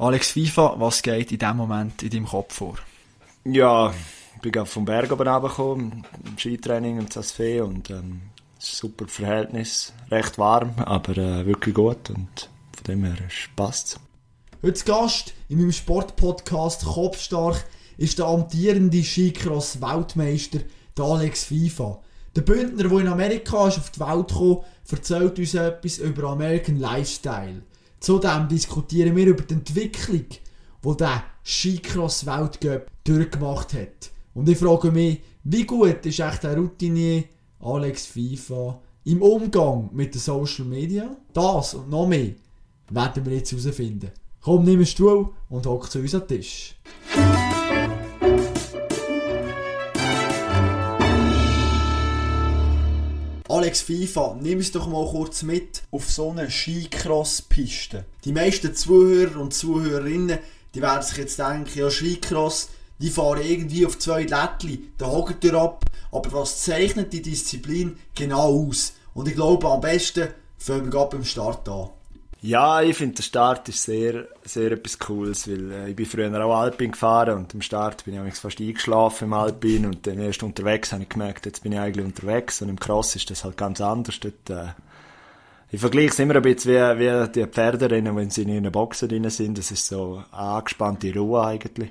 Alex FIFA, was geht in dem Moment in deinem Kopf vor? Ja, ich bin gerade vom Berg oben runtergekommen, im Skitraining im CSV und ähm, super Verhältnis, recht warm, aber äh, wirklich gut und von dem her passt Heute Gast in meinem Sportpodcast Kopfstark ist der amtierende Skicross-Weltmeister Alex FIFA. Der Bündner, der in Amerika ist auf die Welt gekommen, erzählt uns etwas über American Lifestyle. Zudem diskutieren wir über die Entwicklung, die der Skicross-Weltcup durchgemacht hat. Und ich frage mich, wie gut ist echt der Routinier Alex FIFA im Umgang mit den Social Media? Das und noch mehr werden wir jetzt herausfinden. Komm, nimm einen Stuhl und hock zu uns an den Tisch. Alex FIFA, nimm uns doch mal kurz mit auf so eine Skicross-Piste. Die meisten Zuhörer und Zuhörerinnen, die werden sich jetzt denken, ja Skicross, die fahren irgendwie auf zwei Lättli, da hockt ihr ab. Aber was zeichnet die Disziplin genau aus? Und ich glaube, am besten fangen wir gerade beim Start an. Ja, ich finde, der Start ist sehr, sehr etwas Cooles, weil äh, ich bin früher auch Alpin gefahren und am Start bin ich fast eingeschlafen im Alpin und dann erst unterwegs habe ich gemerkt, jetzt bin ich eigentlich unterwegs und im Cross ist das halt ganz anders. Dort, äh, ich vergleiche es immer ein bisschen wie, wie die Pferderennen, wenn sie in einer Boxen drin sind. Das ist so angespannte Ruhe eigentlich.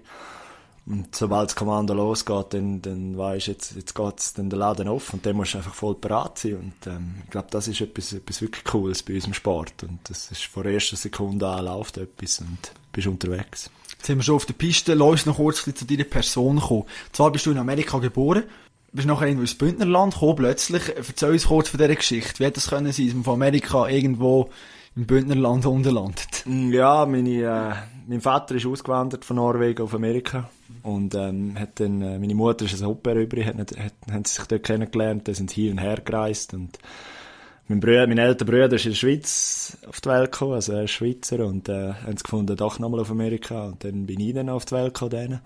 Und sobald das Kommando losgeht, dann, dann weisst du, jetzt, jetzt geht's dann der Laden auf und dann musst du einfach voll bereit sein. Und ähm, ich glaube, das ist etwas, etwas wirklich Cooles bei unserem Sport. Und das ist von der ersten Sekunde an läuft etwas und bist unterwegs. Jetzt sind wir schon auf der Piste. Lass uns noch kurz zu deiner Person kommen. Zwar bist du in Amerika geboren, bist nachher irgendwo ins Bündnerland gekommen, plötzlich. Erzähl uns kurz von dieser Geschichte. Wie hätte das können sein, dass man von Amerika irgendwo im Bündnerland unten Ja, meine, äh, mein Vater ist ausgewandert von Norwegen auf Amerika und ähm, hat dann, äh, meine Mutter ist ein Au-pair übrig, hat, hat, haben sie sich dort kennengelernt, die sind hier und her gereist und mein, Bruder, mein älterer Bruder ist in der Schweiz auf die Welt gekommen, also er ist Schweizer und äh, haben sie gefunden, doch nochmal auf Amerika und dann bin ich dann auf die Welt gekommen. Denen.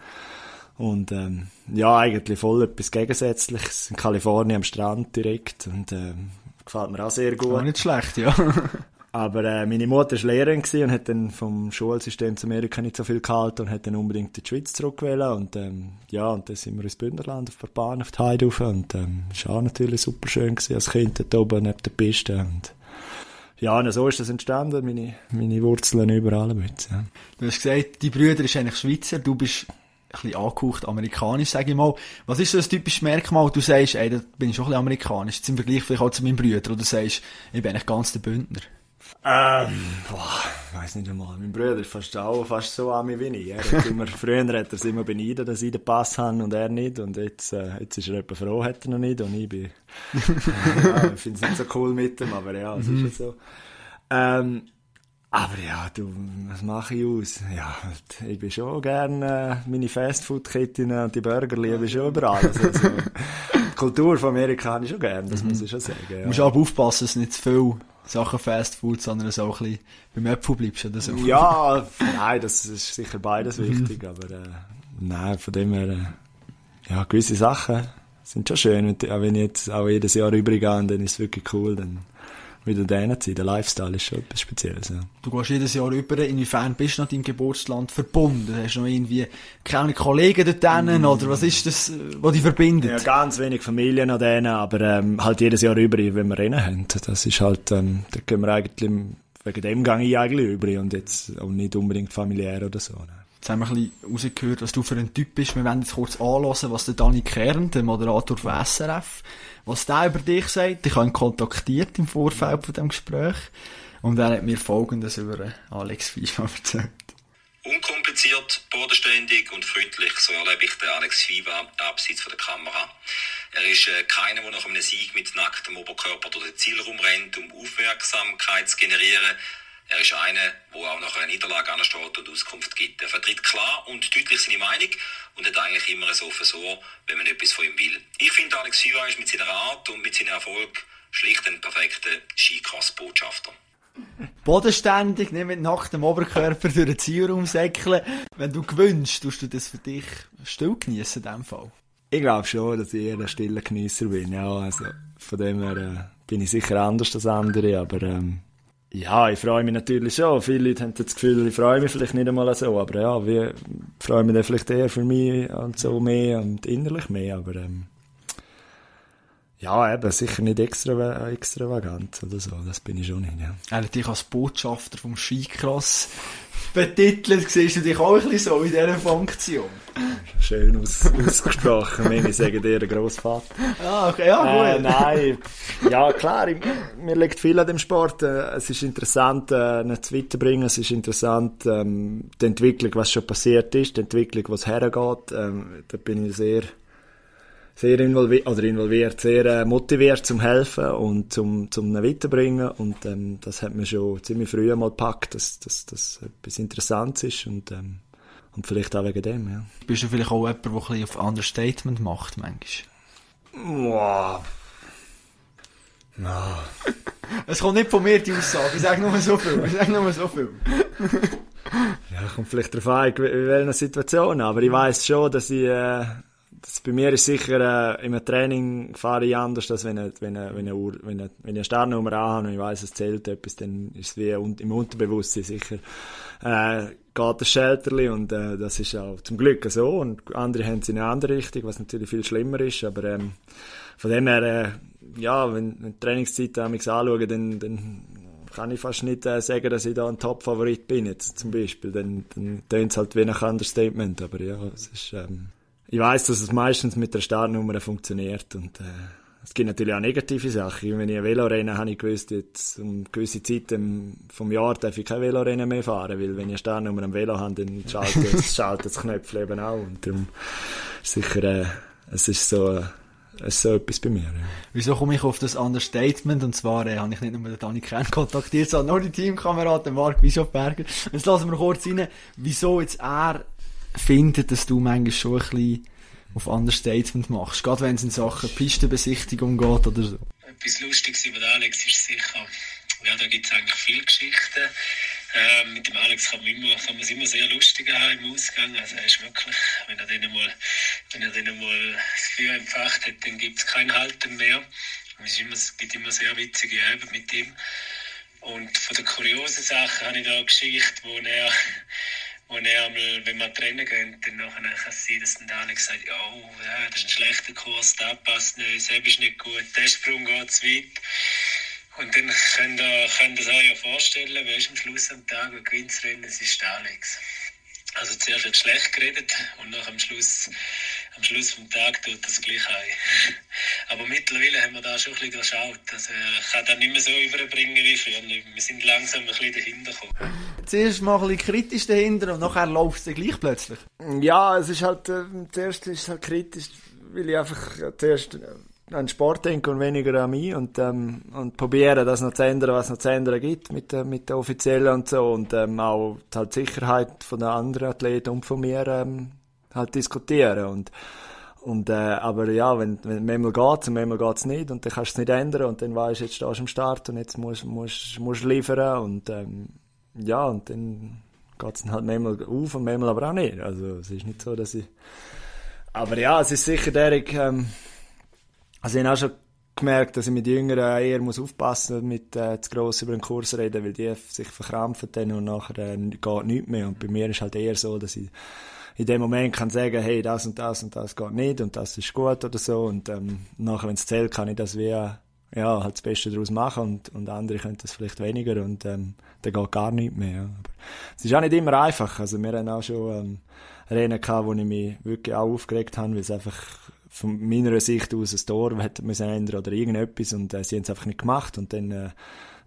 Und ähm, ja, eigentlich voll etwas Gegensätzliches. In Kalifornien am Strand direkt und ähm, gefällt mir auch sehr gut. War nicht schlecht, ja. Aber äh, meine Mutter war Lehrerin und hat dann vom Schulsystem zu Amerika nicht so viel gehalten und hat dann unbedingt in die Schweiz zurückgewählt. Und ähm, ja, und dann sind wir ins Bündnerland auf der Bahn auf die Heide rauf. Und ähm, es war auch natürlich super schön gewesen, als Kind dort oben neben der Piste. Und ja, und so ist das entstanden, meine, meine Wurzeln überall mit. Ja. Du hast gesagt, die Brüder ist eigentlich Schweizer, du bist ein bisschen angehaucht amerikanisch, sage ich mal. Was ist so ein typisches Merkmal, du sagst, ey, da bin ich schon ein bisschen amerikanisch, jetzt im Vergleich vielleicht auch zu meinen Brüdern, oder du sagst, ich bin eigentlich ganz der Bündner? Ähm, boah, ich weiss nicht einmal. Mein Bruder ist fast auch fast so an mich wie ich. Er hat immer, früher hat er es immer beneidet, dass ich den Pass habe und er nicht. Und jetzt, äh, jetzt ist er etwa froh, hat er noch nicht. Und ich bin, ja, ich finde es nicht so cool mit ihm, aber ja, es mhm. ist ja so. Ähm, aber ja, du, was mache ich aus? Ja, ich bin schon gerne äh, meine Fastfood-Ketten und die Burger liebe ich schon überall. Also, also, die Kultur von Amerika habe ich schon gerne, das mhm. muss ich schon sagen. Ja. Du musst aber aufpassen, dass nicht zu viel Sachen Fast Food, sondern so ein bisschen beim Äpfel bleibst oder so. Ja, nein, das ist sicher beides mhm. wichtig, aber äh, nein, von dem her, äh, ja, gewisse Sachen sind schon schön. Und, auch wenn ich jetzt auch jedes Jahr rübergehe, dann ist es wirklich cool, dann wieder denen zu Der Lifestyle ist schon etwas Spezielles. Ja. Du gehst jedes Jahr rüber. Inwiefern bist du nach deinem Geburtsland verbunden? Hast du noch irgendwie keine Kollegen dort mm. oder was ist das, was dich verbindet? Ja, ganz wenig Familie noch denen, aber ähm, halt jedes Jahr rüber, wenn wir Rennen haben. Das ist halt, ähm, da gehen wir eigentlich, wegen dem gehe ich eigentlich rüber und jetzt auch nicht unbedingt familiär oder so. Ne. Jetzt haben wir ein bisschen rausgehört, was du für ein Typ bist. Wir werden jetzt kurz anhören, was der Dani Kern, der Moderator von SRF, was der über dich sagt. Ich habe ihn kontaktiert im Vorfeld von dem Gespräch. Und er hat mir Folgendes über Alex Fischmann erzählt. Unkompliziert, bodenständig und freundlich, so erlebe ich den Alex Fiva abseits von der Kamera. Er ist äh, keiner, der nach einem Sieg mit nacktem Oberkörper durch den Ziel rumrennt, um Aufmerksamkeit zu generieren. Er ist einer, der auch nach einer Niederlage ansteht und Auskunft gibt. Er vertritt klar und deutlich seine Meinung und hat eigentlich immer so Offen wenn man etwas von ihm will. Ich finde, Alex Siva ist mit seiner Art und mit seinem Erfolg schlicht ein perfekter Skicross-Botschafter. Bodenständig, nicht mit nacktem Oberkörper durch den Zielraum säckeln. Wenn du gewünscht, tust du das für dich still genießen in diesem Fall? Ich glaube schon, dass ich eher ein stiller Genießer bin. Ja, also von dem her äh, bin ich sicher anders als andere, aber ähm, Ja, ich freue mich natürlich schon. Viele Leute haben das Gefühl, ich freue mich vielleicht nicht einmal so, aber ja, wir freuen mich dann vielleicht eher für mich und so mehr und innerlich mehr, aber ähm, ja, eben, sicher nicht extra, extravagant oder so, das bin ich schon nicht, ja. Er dich als Botschafter vom Skicross betitelt, siehst du dich auch ein bisschen so in dieser Funktion. Schön aus, ausgesprochen, wenn ich sage dir, Grossvater. Ah, okay, ja, gut. Äh, nein, ja klar, ich, mir liegt viel an dem Sport. Äh, es ist interessant, äh, zu weiterbringen. Es ist interessant, ähm, die Entwicklung, was schon passiert ist, die Entwicklung, was hergeht. Ähm, da bin ich sehr sehr involviert, oder involviert, sehr äh, motiviert zum helfen und zum, zum weiterbringen und ähm, das hat mir schon ziemlich früh einmal gepackt, dass das dass etwas Interessantes ist und, ähm, und vielleicht auch wegen dem, ja. Bist du vielleicht auch jemand, der ein bisschen auf Understatement macht, manchmal? Wow. No. Es kommt nicht von mir, die Aussage. Ich sage nur so viel. Ich sage nur so viel. ja, kommt vielleicht darauf an, in welcher Situation. Aber ich weiß schon, dass ich, äh, das bei mir ist sicher, äh, im Training fahre ich anders, als wenn ich, wenn ich, wenn ich, wenn ich, wenn ich eine Startnummer habe und ich weiss, es zählt etwas, dann ist es wie im Unterbewusstsein sicher, äh, geht das Schelterli und äh, das ist auch zum Glück so und andere haben es in eine andere Richtung, was natürlich viel schlimmer ist, aber ähm, von dem her, äh, ja, wenn, wenn die Trainingszeit anschaue, dann, dann kann ich fast nicht äh, sagen, dass ich da ein Top-Favorit bin jetzt zum Beispiel, dann, dann tönt es halt wie ein Understatement, aber ja, es ist... Ähm, ich weiß, dass es meistens mit der Startnummer funktioniert und äh, es gibt natürlich auch negative Sachen. Wenn ich ein Velorennen habe ich gewusst, jetzt um gewisse Zeiten vom Jahr darf ich kein Velorennen mehr fahren, weil wenn ich eine Startnummer am Velo habe, dann schaltet, schaltet das Knöpfchen eben auch und darum sicher, äh, es ist so, äh, es ist so etwas bei mir. Ja. Wieso komme ich auf das Understatement? Und zwar äh, habe ich nicht nur den Dani Kern kontaktiert, sondern nur die Teamkameraden Marc Bischofberger. Jetzt lassen wir kurz rein, wieso jetzt er finde, dass du manchmal schon ein bisschen auf Understatement machst. Gerade wenn es in Sachen Pistenbesichtigung geht oder so. Etwas Lustiges über Alex ist sicher, ja, da gibt es eigentlich viele Geschichten. Ähm, mit dem Alex kann man, immer, kann man es immer sehr lustig haben im Ausgang. Also er ist wirklich, wenn er dann mal, wenn er dann mal das Feuer empfacht hat, dann gibt es kein Halten mehr. Es, immer, gibt immer sehr witzige Abende mit ihm. Und von den kuriosen Sachen habe ich da eine Geschichte, wo er und einmal, wenn wir trennen gehen, dann kann es sein, dass dann der Alex sagt, oh, ja, das ist ein schlechter Kurs, der passt nicht, selbst ist nicht gut, der Sprung geht zu weit. Und dann könnt ihr, könnt ihr euch ja vorstellen, wer ist am Schluss am Tag, wer gewinnt das Rennen, ist Alex. Also zuerst wird schlecht geredet und nach am Schluss, am Schluss vom Tag tut das gleich ein. Aber mittlerweile haben wir da schon ein bisschen geschaut. Also ich kann das nicht mehr so überbringen wie früher. Wir sind langsam ein bisschen dahinter gekommen. Zuerst mal ein bisschen kritisch dahinter und nachher läuft es dann gleich plötzlich. Ja, es ist halt, äh, zuerst ist es halt kritisch, weil ich einfach äh, zuerst an Sport denke und weniger an mich und, ähm, und probiere das noch zu ändern, was noch zu ändern gibt mit, äh, mit der Offiziellen und so und ähm, auch halt die Sicherheit von den anderen Athleten und von mir ähm, halt diskutieren und und, äh, aber ja, wenn, wenn manchmal geht's und manchmal geht's nicht und dann kannst du es nicht ändern und dann weißt du, jetzt stehst du am Start und jetzt musst du musst, musst liefern und ähm, ja, und dann geht's dann halt manchmal auf und manchmal aber auch nicht. Also es ist nicht so, dass ich... Aber ja, es ist sicher der, ähm, also ich habe auch schon gemerkt, dass ich mit Jüngeren eher muss aufpassen mit äh, zu gross über den Kurs reden, weil die sich verkrampfen dann und nachher äh, geht nichts mehr. Und bei mir ist halt eher so, dass ich in dem Moment kann sagen, hey, das und das und das geht nicht und das ist gut oder so. Und ähm, nachher, wenn es zählt, kann ich das wie ja, halt das Beste daraus machen und, und andere können das vielleicht weniger und ähm, dann geht gar nichts mehr. Ja. Aber es ist auch nicht immer einfach. Also wir haben auch schon ähm, Rennen gehabt, wo ich mich wirklich auch aufgeregt habe, weil es einfach von meiner Sicht aus ein Tor hätte müssen ändern oder irgendetwas und äh, sie haben es einfach nicht gemacht und dann äh,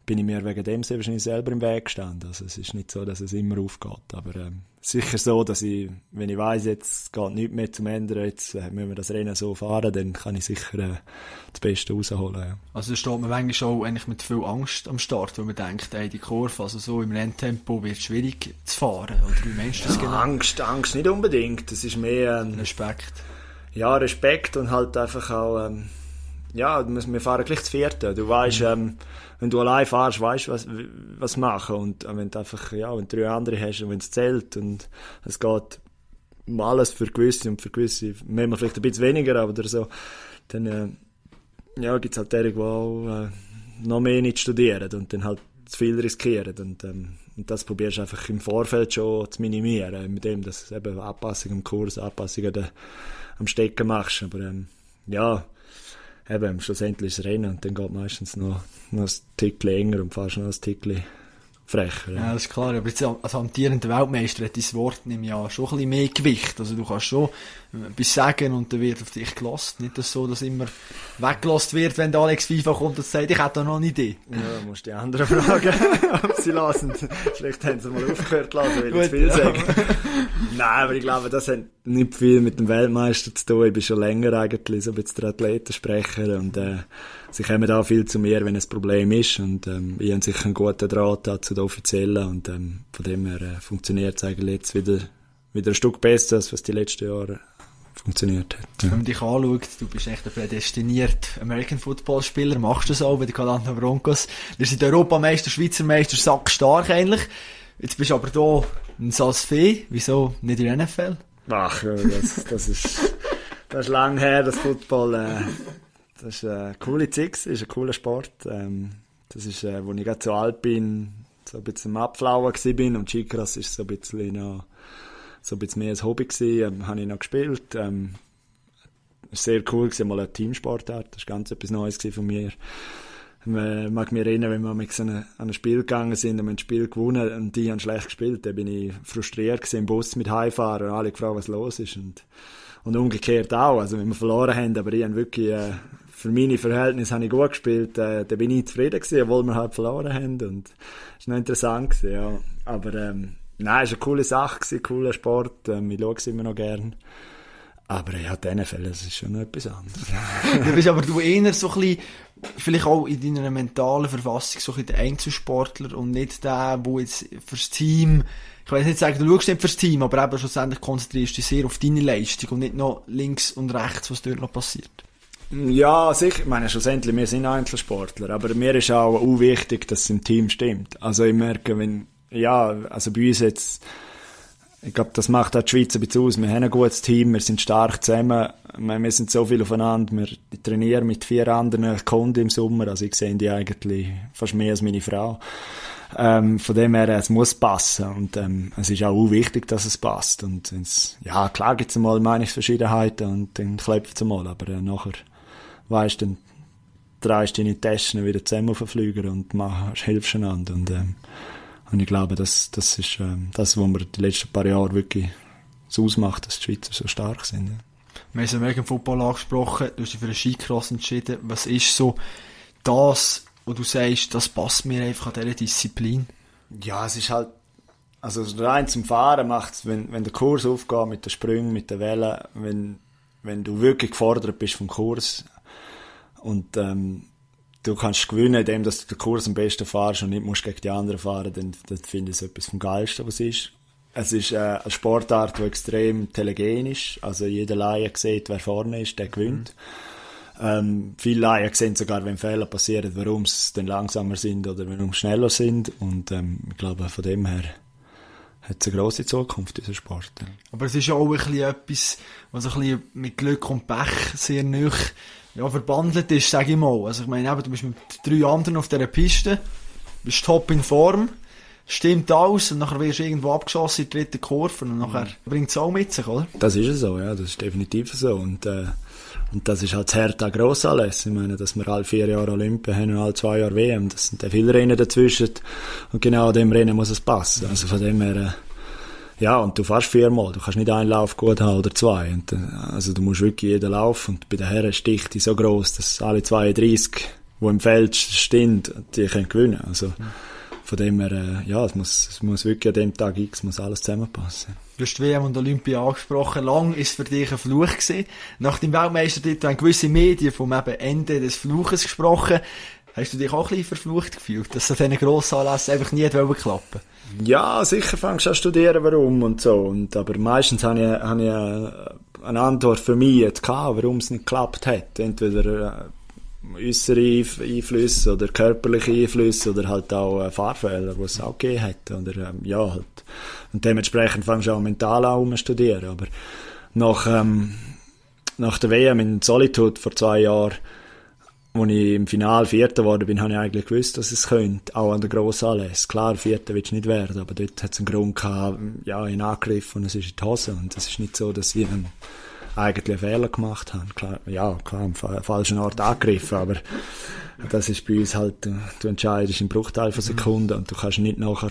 bin ich mir wegen dem sehr wahrscheinlich selber im Weg gestanden. Also es ist nicht so, dass es immer aufgeht, aber ähm, sicher so, dass ich, wenn ich weiß jetzt geht nichts mehr zum Ändern, jetzt äh, müssen wir das Rennen so fahren, dann kann ich sicher äh, das Beste rausholen. Ja. Also da steht man manchmal auch eigentlich mit viel Angst am Start, weil man denkt, ey, die Kurve, also so im Renntempo wird es schwierig zu fahren, oder wie meinst du das ja, genau? Angst, Angst nicht unbedingt, das ist mehr... Ähm, Respekt ja, Respekt und halt einfach auch, ähm, ja, wir fahren gleich zu vierten. Du weißt, mhm. ähm, wenn du allein fahrst, weißt du, was, was machen. Und äh, wenn du einfach, ja, wenn du drei andere hast und wenn es zählt und es geht um alles für gewisse und für gewisse, manchmal vielleicht ein bisschen weniger, aber so, dann, äh, ja, gibt's halt derige, die auch, äh, noch mehr nicht studieren und dann halt zu viel riskieren. Und, ähm, und das probierst du einfach im Vorfeld schon zu minimieren, mit dem, dass du eben Anpassungen am Kurs, Anpassungen am Stecken machst. Aber ähm, ja, eben, schlussendlich es Rennen und dann geht meistens noch, noch ein Tick länger und fast noch ein Tick frecher. Ja. ja, das ist klar. Aber jetzt als amtierender Weltmeister hat dein Wort nämlich ja schon ein bisschen mehr Gewicht. Also du kannst schon etwas sagen und dann wird auf dich gelost. Nicht dass so, dass immer weggelost wird, wenn der Alex FIFA kommt und sagt, ich hätte da noch eine Idee. Ja, du musst die anderen fragen, ob sie lassen. Vielleicht haben sie mal aufgehört lassen, weil ich zu viel sagen. Nein, aber ich glaube, das hat nicht viel mit dem Weltmeister zu tun. Ich bin schon länger eigentlich so ein bisschen der Athletensprecher und äh, sie kommen da viel zu mir, wenn ein Problem ist und ähm, ich habe sicher einen guten Draht zu den Offiziellen und ähm, von dem her äh, funktioniert es eigentlich jetzt wieder, wieder ein Stück besser, als was die letzten Jahre funktioniert hat. Ja. Wenn man dich anschaut, du bist echt ein prädestiniert American Football Spieler, machst du das auch bei den Calanta Broncos. Wir sind Europameister, Schweizer Meister, sackstark eigentlich. Jetzt bist du aber hier ein Salsfee, wieso nicht in der NFL? Ach, das, das ist, das ist lang her, das Football, äh, das ist eine coole Zeit, ist ein cooler Sport. Ähm, das ist, äh, wo ich gerade so alt bin, so ein bisschen am Abflauen bin und Chikras ist so ein bisschen noch, so ein bisschen mehr ein Hobby gewesen, ähm, habe ich noch gespielt. Ähm, sehr cool gewesen, mal eine Teamsportart, das war ganz etwas Neues von mir. Ich mag mich erinnern, wenn wir mit an ein Spiel gegangen sind und wir ein Spiel gewonnen und die haben schlecht gespielt, dann bin ich frustriert gewesen, im Bus mit heimfahren und alle gefragt, was los ist und, und umgekehrt auch, also wenn wir verloren haben, aber ich habe wirklich äh, für meine Verhältnisse habe ich gut gespielt. Äh, da bin ich zufrieden gewesen, obwohl wir halt verloren haben. Und es war noch interessant gewesen, ja. Aber, ähm, nein, es war eine coole Sache gewesen, cooler Sport. Ähm, ich schaue es immer noch gern. Aber ja, in diesen Fällen ist es schon noch etwas anderes. du bist aber du eher so ein bisschen, vielleicht auch in deiner mentalen Verfassung so ein bisschen der Einzelsportler und nicht der, der jetzt fürs Team, ich weiß nicht sagen, du schaust nicht fürs Team, aber eben schlussendlich konzentrierst du dich sehr auf deine Leistung und nicht noch links und rechts, was dort noch passiert. Ja, sicher. Ich meine, schlussendlich, wir sind Einzelsportler, aber mir ist auch, auch wichtig, dass es im Team stimmt. Also ich merke, wenn, ja, also bei uns jetzt, ich glaube, das macht auch die Schweiz ein bisschen aus. Wir haben ein gutes Team, wir sind stark zusammen, wir sind so viel aufeinander, wir trainieren mit vier anderen Kunden im Sommer, also ich sehe die eigentlich fast mehr als meine Frau. Ähm, von dem her, es muss passen und ähm, es ist auch wichtig, dass es passt und ja, klar gibt es mal Meinungsverschiedenheiten und dann klopft es mal, aber äh, nachher weißt, dann drehst du deine Taschen wieder zusammen auf den Flüger und machst, hilfst einander. Und, ähm, und ich glaube, das, das ist ähm, das, was wir die letzten paar Jahre wirklich so ausmacht, dass die Schweizer so stark sind. Ja. Wir haben es American Football angesprochen, du hast dich für einen Skicross entschieden. Was ist so das, wo du sagst, das passt mir einfach an dieser Disziplin? Ja, es ist halt, also rein zum Fahren macht es, wenn, wenn der Kurs aufgeht mit den Sprüngen, mit den Wellen, wenn, wenn du wirklich gefordert bist vom Kurs, und ähm, du kannst gewinnen, indem du den Kurs am besten fahrst und nicht musst gegen die anderen fahren, dann, dann finde ich es etwas vom Geilsten, was ist. Es ist äh, eine Sportart, die extrem telegen ist. Also jeder Laie sieht, wer vorne ist, der gewinnt. Mhm. Ähm, viele Laien sehen sogar, wenn Fehler passieren, warum sie dann langsamer sind oder warum sie schneller sind. Und ähm, ich glaube, von dem her hat es eine grosse Zukunft, dieser Sport. Aber es ist auch ein bisschen etwas, was ein bisschen mit Glück und Pech sehr nöch ja, verbandelt ist, sage ich mal. Also ich meine, eben, du bist mit drei anderen auf dieser Piste, bist top in Form, stimmt alles und nachher wirst du irgendwo abgeschossen in die dritte Kurve und nachher mhm. bringt es auch mit sich, oder? Das ist so, ja, das ist definitiv so und äh, und das ist halt das Hertha gross alles. Ich meine, dass wir alle vier Jahre Olympia haben und alle zwei Jahre WM, das sind ja viele Rennen dazwischen und genau an dem Rennen muss es passen. Also von dem her, äh, ja, und du fährst viermal. Du kannst nicht einen Lauf gut haben oder zwei. Und, äh, also du musst wirklich jeden Lauf. Und bei den Herren ist die so groß, dass alle 32, die im Feld stehen, die können gewinnen. Also von dem her, äh, ja, es muss, es muss wirklich an dem Tag X muss alles zusammenpassen. Du hast WM und Olympia angesprochen. Lang ist für dich ein Fluch gewesen. Nach dem Weltmeistertitel haben gewisse Medien vom Ende des Fluches gesprochen. Hast du dich auch ein bisschen verflucht gefühlt, dass an diesen grossen Anlässen einfach nie klappen Ja, sicher fängst du an studieren, warum und so. Und, aber meistens habe ich, habe ich eine Antwort für mich jetzt warum es nicht geklappt hat. Entweder äh, äußere Einflüsse oder körperliche Einflüsse oder halt auch äh, Fahrfehler, die es auch gegeben hat. Oder, ähm, ja, halt. Und dementsprechend fängst du auch mental an zu studieren. Aber nach, ähm, nach der WM in Solitude vor zwei Jahren als ich im Finale Vierter geworden bin, habe ich eigentlich gewusst, dass es könnte, auch an der grossen Anlässe. Klar, Vierter willst du nicht werden, aber dort hat es einen Grund gehabt, ja, in Angriff und es ist in die Hose. Und es ist nicht so, dass ich einen, eigentlich einen Fehler gemacht habe. Klar, ja, klar, am falschen Ort angegriffen, aber das ist bei uns halt, du entscheidest im Bruchteil von Sekunden und du kannst nicht nachher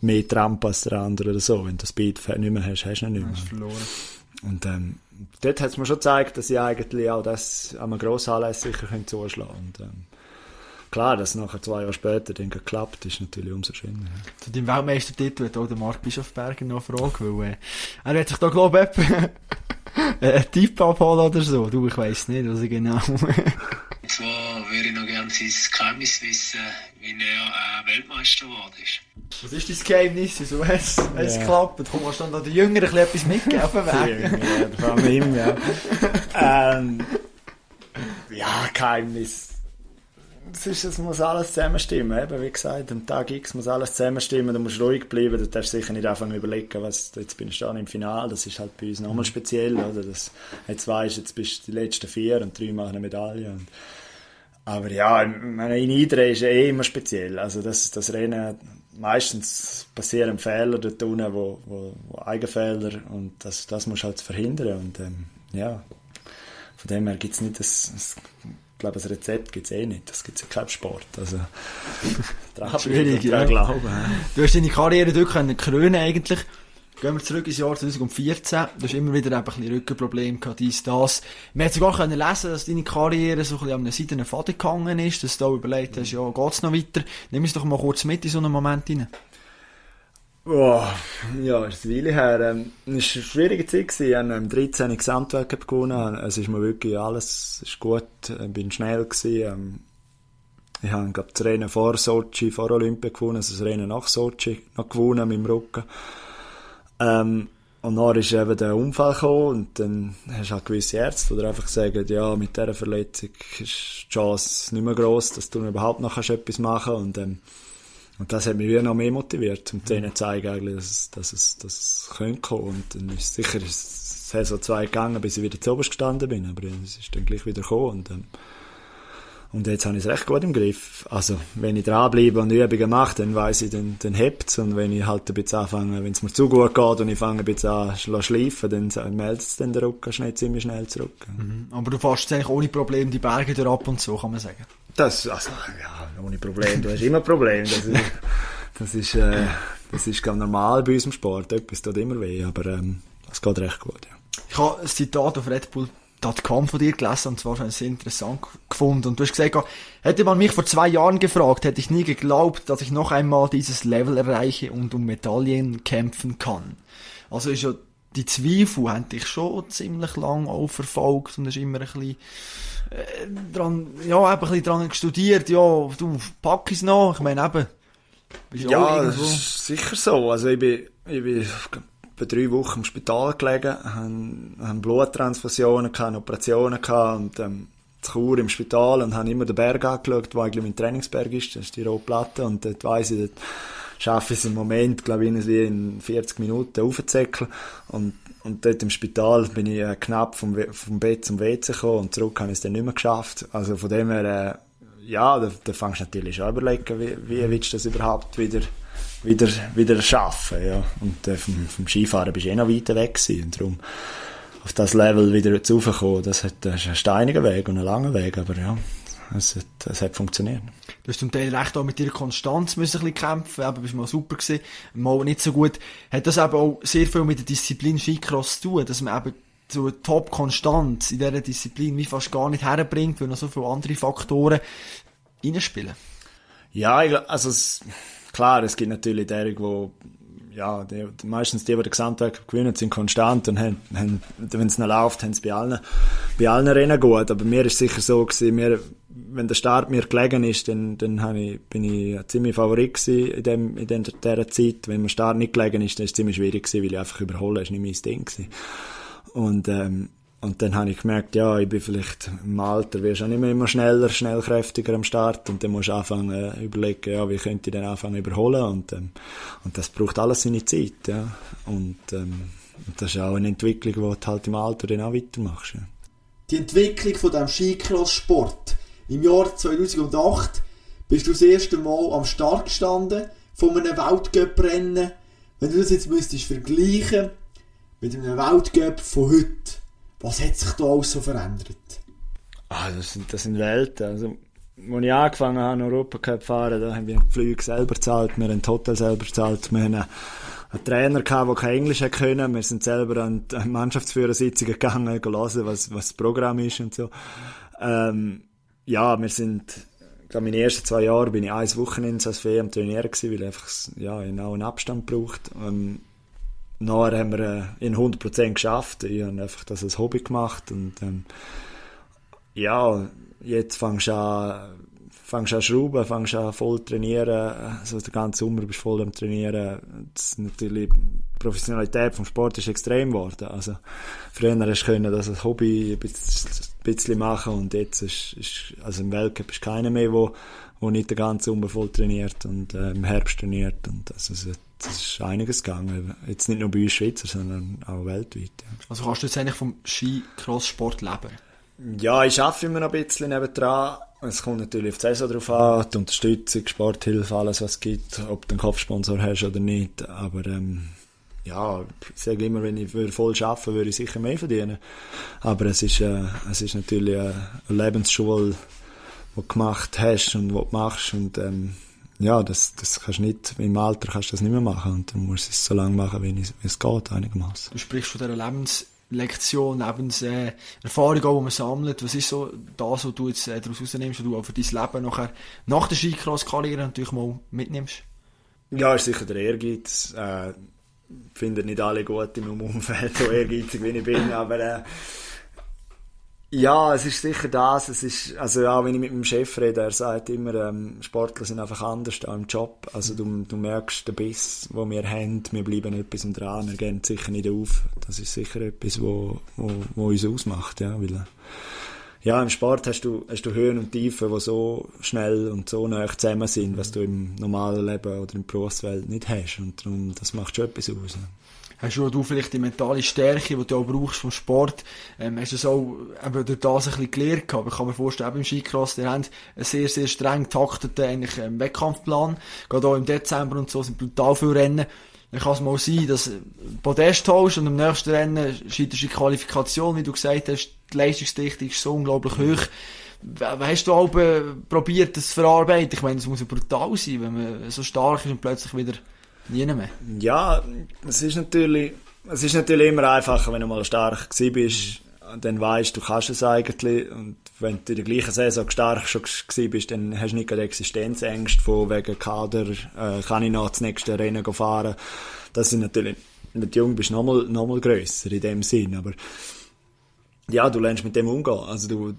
mehr trampen als der andere oder so. Wenn du das Beat nicht mehr hast, hast du ihn nicht mehr. verloren. Und ähm, dort hat es mir schon gezeigt, dass ich eigentlich auch das an einem grossen sicher zuschlagen könnte. Und, ähm, klar, dass es nachher zwei Jahre später dann geklappt ist natürlich umso schöner. Ja. Zu deinem Weltmeistertitel hat auch der Marc Bischofberger noch eine Frage, weil äh, er hat sich da glaube ich einen Tipp abholen oder so. Du, ich weiss nicht, was ich genau... Würde ich noch gerne sein Geheimnis wissen, wie er äh, Weltmeister geworden ist. Was ist dein Geheimnis? Wieso hat es yeah. geklappt? Komm, hast du dann den Jüngeren etwas mitgegeben auf dem Weg? ja, vor allem ihm, ja. ähm, ja, Geheimnis. Es, ist, es muss alles zusammenstimmen. Eben, wie gesagt, am Tag X muss alles zusammenstimmen. Du musst ruhig bleiben. Du darfst sicher nicht anfangen überlegen, was, jetzt bin ich dann im Finale. Das ist halt bei uns nochmal speziell. Oder? Das, jetzt weißt jetzt bist du die letzten vier und drei machen eine Medaille. Und, aber ja, meine, in Idre ist eh immer speziell. Also das, das Rennen, meistens passieren Fehler dort unten, wo, wo, wo Eigenfehler und das, das musst du halt verhindern. Und ähm, ja, von dem her gibt es nicht das, das ich glaube, das Rezept gibt es eh nicht. Das gibt es ja keinen Sport. Also, Schwierig, ja. Glauben. Du hast deine Karriere dort krönen eigentlich. Gehen wir zurück ins Jahr 2014. Du hast immer wieder ein bisschen Rückenprobleme gehabt, dies, das. Man hat sogar können lesen, dass deine Karriere so ein bisschen an einer seidenen Faden gegangen ist, dass du da überlegt hast, ja, geht's noch weiter? Nimm uns doch mal kurz mit in so einen Moment rein. Oh, ja, ist eine Weile her. Ähm, es war eine schwierige Zeit. Gewesen. Ich habe im 13. Gesamtweltcup gewonnen. Es ist mir wirklich alles ist gut. Ich bin schnell. Gewesen. Ähm, ich habe glaub, das Rennen vor Sochi, vor Olympia gewonnen, also das Rennen nach Sochi noch gewonnen mit dem Rücken. Ähm, und dann ist eben der Unfall gekommen und dann hast du halt gewisse Ärzte, die einfach sagen, ja, mit dieser Verletzung ist die Chance nicht mehr gross, dass du überhaupt noch etwas machen kannst. Und, ähm, und das hat mich wieder noch mehr motiviert, um denen zu zeigen, eigentlich, dass, es, dass, es, dass es könnte kommen. Und dann ist sicher ist so zwei gegangen, bis ich wieder zu oberst gestanden bin, aber es ist dann gleich wieder gekommen. Und, ähm, und jetzt habe ich es recht gut im Griff. Also, wenn ich dranbleibe und Übungen mache, dann weiss ich, dann, dann hebt es. Und wenn ich halt ein bisschen anfange, wenn es mir zu gut geht und ich fange ein bisschen an zu schleifen, dann meldet es dann den Rücken schnell, ziemlich schnell zurück. Mhm. Aber du fährst eigentlich ohne Probleme die Berge durch ab und so, kann man sagen? Das, also, ja, ohne Problem. Du hast immer Probleme. Das ist, das ist, äh, das ist ganz normal bei unserem Sport. Etwas tut immer weh, aber ähm, es geht recht gut, ja. Ich habe ein Zitat auf Red Bull .com von dir gelesen und zwar habe ich sehr interessant gefunden und du hast gesagt, hätte man mich vor zwei Jahren gefragt, hätte ich nie geglaubt, dass ich noch einmal dieses Level erreiche und um Medaillen kämpfen kann. Also ist ja die Zweifel haben dich schon ziemlich lang auch verfolgt und hast immer ein bisschen äh, dran, ja, eben ein bisschen dran studiert, ja, du pack es noch, ich meine eben. Ja, sicher so, also ich bin, ich bin etwa drei Wochen im Spital gelegen, haben, haben Bluttransfusionen gehabt, Operationen gehabt und ähm, Chur im Spital und haben immer den Berg angeschaut, wo eigentlich mein Trainingsberg ist, das ist die Rohplatte und dort weiss ich, dort schaffe ich es im Moment, glaube ich, wie in 40 Minuten aufzuzäckeln und und dort im Spital bin ich äh, knapp vom, vom Bett zum WC gekommen und zurück habe ich es dann nicht mehr geschafft. Also von dem her, äh, ja, da, da fängst du natürlich schon überlegen, wie, wie willst du das überhaupt wieder wieder, wieder schaffen. Ja. Und äh, vom, vom Skifahren bist du eh noch weiter weg gewesen. Und darum auf das Level wieder zu raufkommen, das, hat, das ist ein steiniger Weg und ein langer Weg, aber ja, es hat, es hat funktioniert. Du hast zum Teil recht auch mit deiner Konstanz müssen ein bisschen kämpfen, aber bist mal super gewesen, mal nicht so gut. Hat das eben auch sehr viel mit der Disziplin Skicross zu tun, dass man eben so eine Top-Konstanz in dieser Disziplin wie fast gar nicht herbringt, weil noch so viele andere Faktoren reinspielen? Ja, also es, Klar, es gibt natürlich derige, wo ja, die, meistens die, die den Gesamtweg gewinnen, sind konstant und haben, haben wenn es noch läuft, haben es bei allen, bei allen Rennen gut. Aber mir ist sicher so gewesen, mir, wenn der Start mir gelegen ist, dann, dann ich, bin ich ziemlich Favorit gewesen in, dem, in dieser Zeit. Wenn mir Start nicht gelegen ist, dann ist es ziemlich schwierig gewesen, weil ich einfach überholen, ist nicht mein Ding gewesen. Und, ähm, und dann habe ich gemerkt, ja, ich bin vielleicht im Alter, wirst auch nicht mehr immer schneller, schnellkräftiger am Start und dann musst du anfangen äh, überlegen, ja, wie könnte ich dann anfangen überholen und, ähm, und das braucht alles seine Zeit, ja. Und, ähm, und das ist auch eine Entwicklung, die du halt im Alter dann auch weitermachst, ja. Die Entwicklung von diesem Skicross-Sport, Im Jahr 2008 bist du das erste Mal am Start gestanden von einem Weltcup-Rennen. Wenn du das jetzt müsstest vergleichen mit einem Weltcup von heute, was hat sich da alles so verändert? Ah, das, sind, das sind Welten. Also, als ich angefangen habe, Europacup zu fahren, da haben wir die Flüge selber gezahlt, wir haben das Hotel selber gezahlt, wir haben einen Trainer gehabt, der kein Englisch können. Wir sind selber an die Mannschaftsführersitzungen gegangen, hören, was, was das Programm ist und so. Ähm, ja, wir sind, ich glaube, meine ersten zwei Jahre bin ich ein Wochenende als Fee am Trainieren gewesen, weil ich einfach, ja, genau einen Abstand braucht. Ähm, nachher haben wir äh, in 100% geschafft. Ich habe einfach das als Hobby gemacht und, ähm, ja, jetzt fangst du an, fängst an schrauben, fängst an voll trainieren, also der ganze Sommer bist du voll am trainieren. Das natürlich, die Professionalität vom Sport ist extrem geworden. Also, früher hast du können das als Hobby ein bisschen machen und jetzt ist, ist also im Weltcup ist keiner mehr, wo, wo nicht den ganzen Sommer voll trainiert und äh, im Herbst trainiert und also, das ist einiges gegangen. Jetzt nicht nur bei uns Schweizer, sondern auch weltweit. Ja. Also kannst du jetzt eigentlich vom Ski-Cross-Sport leben? Ja, ich arbeite immer noch ein bisschen nebendran. Es kommt natürlich auf die Saison drauf an, die Unterstützung, Sporthilfe, alles was es gibt, ob du einen Kopfsponsor hast oder nicht. Aber ähm, ja, ich sage immer, wenn ich voll arbeiten würde, würde ich sicher mehr verdienen. Aber es ist, äh, es ist natürlich eine Lebensschule, die du gemacht hast und die du machst. Und ähm, ja, das, das kannst du nicht, im Alter kannst du das nicht mehr machen. Und du musst es so lange machen, wie es geht, einigermaßen. Du sprichst von dieser Lebens Lektion, Lebens, äh, Erfahrung, die man sammelt. Was ist so das, was du jetzt äh, daraus rausnimmst, was du auch für dein Leben nachher nach der Skicross-Karriere natürlich mal mitnimmst? Ja, ist sicher der Ehrgeiz. Äh, finde nicht alle gut in meinem Umfeld, so ehrgeizig wie ich bin, aber äh, ja, es ist sicher das. Es ist, also auch wenn ich mit meinem Chef rede, er sagt immer, ähm, Sportler sind einfach anders da im Job. Also du, du merkst den Biss, den wir haben, wir bleiben etwas dran, wir gehen sicher nicht auf. Das ist sicher etwas, wo, wo, wo uns ausmacht, ja, weil, ja, im Sport hast du, hast du Höhen und Tiefen, die so schnell und so nah zusammen sind, was du im normalen Leben oder der Berufswelt nicht hast. Und darum, das macht schon etwas aus. Ja hast du, vielleicht die mentale Stärke, die du auch brauchst vom Sport, ähm, hast du es auch eben durch das ein bisschen gelernt gehabt. Ich kann mir vorstellen, eben im Skicross, die haben einen sehr, sehr streng takteten eigentlich, ähm, Wettkampfplan. Gerade auch im Dezember und so sind brutal viele Rennen. Dann kann es mal sein, dass du Podest holst und im nächsten Rennen scheiterst du die Qualifikation, wie du gesagt hast, die Leistungsdichte ist so unglaublich hoch. Hast du auch probiert, das zu verarbeiten? Ich meine, es muss ja brutal sein, wenn man so stark ist und plötzlich wieder Nie mehr? Ja, es ist natürlich, es ist natürlich immer einfacher, wenn du mal stark bist, dann weißt du, du kannst es eigentlich. Und wenn du in der gleichen Saison stark schon bist, dann hast du nicht Existenzängste von wegen Kader, äh, kann ich noch das nächste Rennen fahren. Das sind natürlich, wenn du jung bist, nochmal noch mal grösser in dem Sinn. Aber ja, du lernst mit dem umgehen. Also du,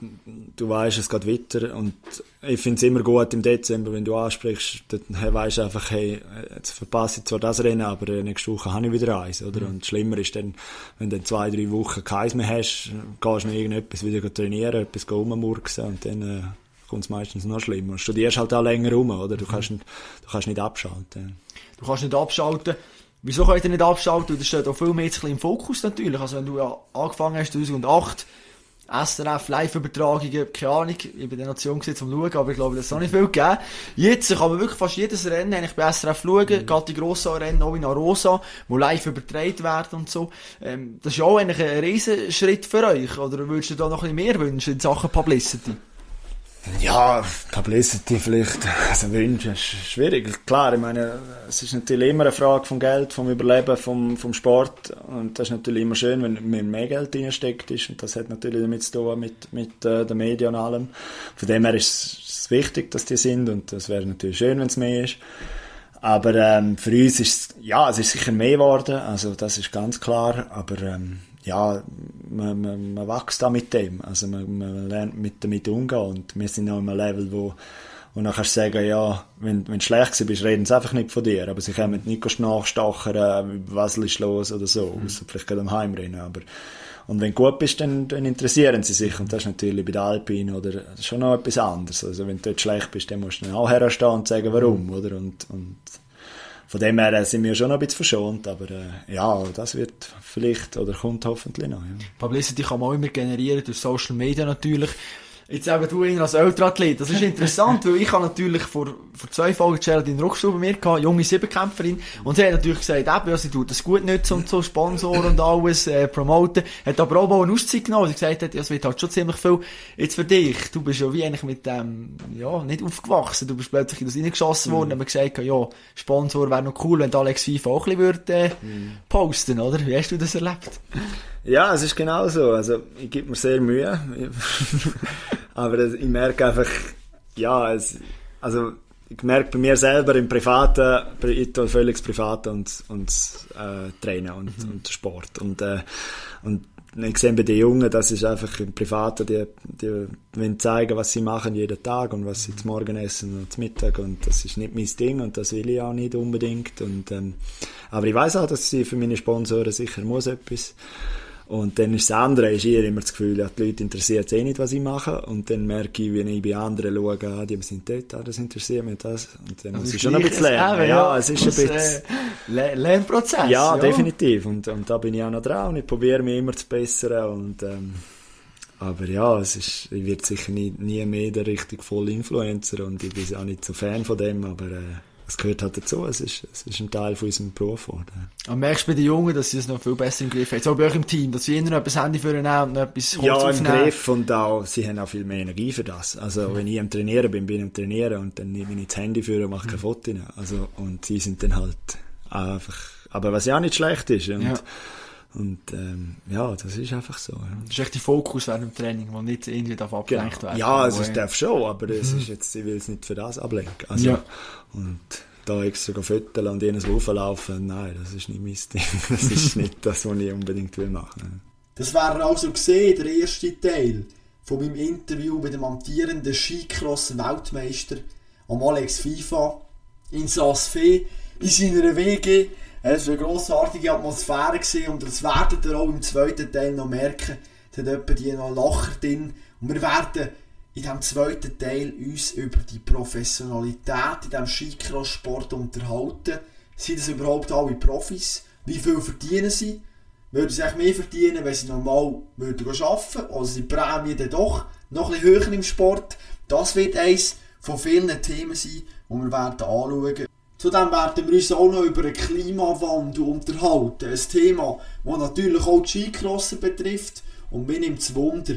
du weißt, es geht weiter und ich finde es immer gut im Dezember, wenn du ansprichst, dann weisst du einfach, hey, jetzt verpasse ich zwar das Rennen, aber nächste Woche habe ich wieder eins, oder? Mhm. Und schlimmer ist dann, wenn du dann zwei, drei Wochen keins mehr hast, gehst du noch irgendetwas wieder trainieren, etwas rummurksen und dann äh, kommt es meistens noch schlimmer. Du studierst halt auch länger rum, oder? Du kannst, du kannst nicht abschalten. Du kannst nicht abschalten. Wieso könnt ihr nicht abschalten? Das steht auch viel mehr jetzt im Fokus natürlich. Also wenn du ja angefangen hast 2008, SRF, Live-Übertragungen, keine Ahnung, ich bin der Nation um zu schauen, aber ich glaube, das hat nicht viel gegeben. Jetzt kann man wirklich fast jedes Rennen eigentlich bei SRF schauen, mhm. gerade die grossen Rennen auch in Arosa, wo live übertragen werden und so. Ähm, das ist ja auch eigentlich ein Riesenschritt für euch, oder würdest du da noch ein bisschen mehr wünschen in Sachen Publicity? Ja, Publicity vielleicht, also Wünsche ist schwierig. Klar, ich meine, es ist natürlich immer eine Frage vom Geld, vom Überleben, vom, vom Sport und das ist natürlich immer schön, wenn mehr Geld drinsteckt ist und das hat natürlich damit zu tun mit, mit äh, den Medien und allem. Von dem her ist es wichtig, dass die sind und es wäre natürlich schön, wenn es mehr ist. Aber ähm, für uns ist es, ja, es ist sicher mehr geworden, also das ist ganz klar, aber ähm, ja, man, man, man wächst da mit dem. Also man, man lernt mit damit umgehen und wir sind noch in einem Level, wo und dann kannst du sagen, ja, wenn, wenn du schlecht bist, reden sie einfach nicht von dir. Aber sie kommen nicht nachstachern, was ist los oder so. Mhm. Außer vielleicht gerade am Heimrennen. Aber, und wenn du gut bist, dann, dann interessieren sie sich. Und das ist natürlich bei der Alpine oder schon noch etwas anderes. Also wenn du dort schlecht bist, dann musst du dann auch herstehen und sagen, warum, oder? Und, und von dem her sind wir schon noch ein bisschen verschont, aber äh, ja, das wird vielleicht oder kommt hoffentlich noch. Ja. Publicity kann man auch immer generieren durch Social Media natürlich. Jetzt eben du ihn als Ultraathlet. Das ist interessant, weil ich habe natürlich vor, vor zwei Folgen Geraldine Ruckstuhl bei mir gehabt, junge Siebenkämpferin. Und sie hat natürlich gesagt, eben, ja, sie tut das gut nutzen und so, Sponsor und alles, äh, promoten. Hat aber auch mal eine Auszeit genommen, weil sie gesagt hat, ja, es wird halt schon ziemlich viel. Jetzt für dich, du bist ja wie eigentlich mit dem, ja, nicht aufgewachsen. Du bist plötzlich in das reingeschossen worden, mhm. haben gesagt, ja, Sponsor wäre noch cool, wenn Alex FIFA auch ein bisschen würde, äh, mhm. posten, oder? Wie hast du das erlebt? Ja, es ist genau so. Also, ich gebe mir sehr Mühe. Aber ich merke einfach, ja, es, also, ich merke bei mir selber im Privaten, ich tue völlig das Private und, und äh, Trainen und, mhm. und Sport. Und, äh, und ich sehe bei den Jungen, das ist einfach im Privaten, die, die wollen zeigen, was sie machen jeden Tag und was sie zum Morgen essen und zum Mittag und das ist nicht mein Ding und das will ich auch nicht unbedingt. Und, ähm, aber ich weiß auch, dass sie für meine Sponsoren sicher muss etwas und dann ist das andere, ist eher immer das Gefühl, ja, die Leute interessiert eh nicht, was ich mache. Und dann merke ich, wenn ich bei anderen schaue, ah, die sind dort, ah, das interessiert mich das. Und dann muss ich schon ein bisschen lernen. Eben, ja, es ist ein bisschen... Äh, Lernprozess. Ja, ja, definitiv. Und, und da bin ich auch noch dran und ich probiere mich immer zu bessern. Und, ähm, aber ja, es ist, ich werde sicher nie, nie mehr der richtig voll Influencer und ich bin auch nicht so Fan von dem, aber... Äh, es gehört halt dazu, es ist, es ist ein Teil von unserem Beruf. Oder? Und merkst du bei den Jungen, dass sie es noch viel besser im Griff haben? So bei euch im Team, dass sie immer noch etwas Handy für und noch etwas Holz Ja, aufnehmen. im Griff und auch, sie haben auch viel mehr Energie für das. Also mhm. wenn ich am Trainieren bin, bin ich am Trainieren und dann nehme ich das Handy für und mache mhm. keine Fotos. Also, und sie sind dann halt einfach, aber was ja auch nicht schlecht ist. Und, ja. Und ähm, ja, das ist einfach so. Ja. Das ist echt der Fokus während dem Training, der nicht irgendwie darf abgelenkt genau. werden Ja, also es darf schon, aber es mhm. ist jetzt, ich will es nicht für das ablenken. Also, ja. Und da extra füttern und jenes rauflaufen, nein, das ist nicht mein Ding. Das ist nicht das, was ich unbedingt will machen. Das wäre also gesehen, der erste Teil von meinem Interview mit dem amtierenden Skicross-Weltmeister am Alex FIFA in Saas-Fee in seiner WG es war eine grossartige Atmosphäre gewesen, und das werdet ihr auch im zweiten Teil noch merken. Es hat etwa die noch Lacher drin. Und wir werden in diesem zweiten Teil uns über die Professionalität in diesem Skicross-Sport unterhalten. Sind das überhaupt alle Profis? Wie viel verdienen sie? Würden sie mehr verdienen, wenn sie normal arbeiten würden? Also die Prämie dann doch noch bisschen höher im Sport? Das wird eines von vielen Themen sein, die wir werden anschauen Zudem werden wir uns auch noch über den Klimawandel unterhalten. Ein Thema, das natürlich auch die Skicrosser betrifft. Und mir nimmt es Wunder,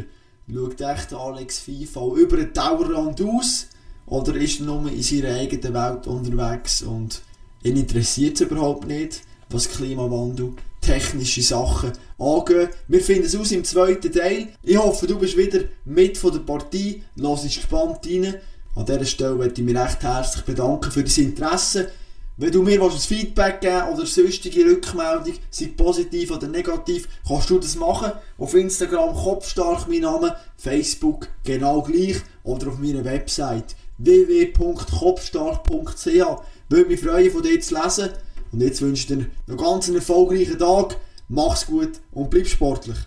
schaut echt Alex FIFA über den Dauerrand aus oder ist er nur in seiner eigenen Welt unterwegs und ihn interessiert es überhaupt nicht, was Klimawandel, technische Sachen angeht. Wir finden es aus im zweiten Teil. Ich hoffe, du bist wieder mit von der Partie, lass gespannt rein. An dieser Stelle möchte ich mich recht herzlich bedanken für dein Interesse. Wenn du mir ein Feedback geben oder sonstige Rückmeldung, sei positiv oder negativ, kannst du das machen. Auf Instagram Kopfstark mein Name, Facebook genau gleich oder auf meiner Website www.kopfstark.ch. Würde mich freuen, von dir zu lesen. Und jetzt wünsche ich dir noch ganz einen erfolgreichen Tag. Mach's gut und bleib sportlich.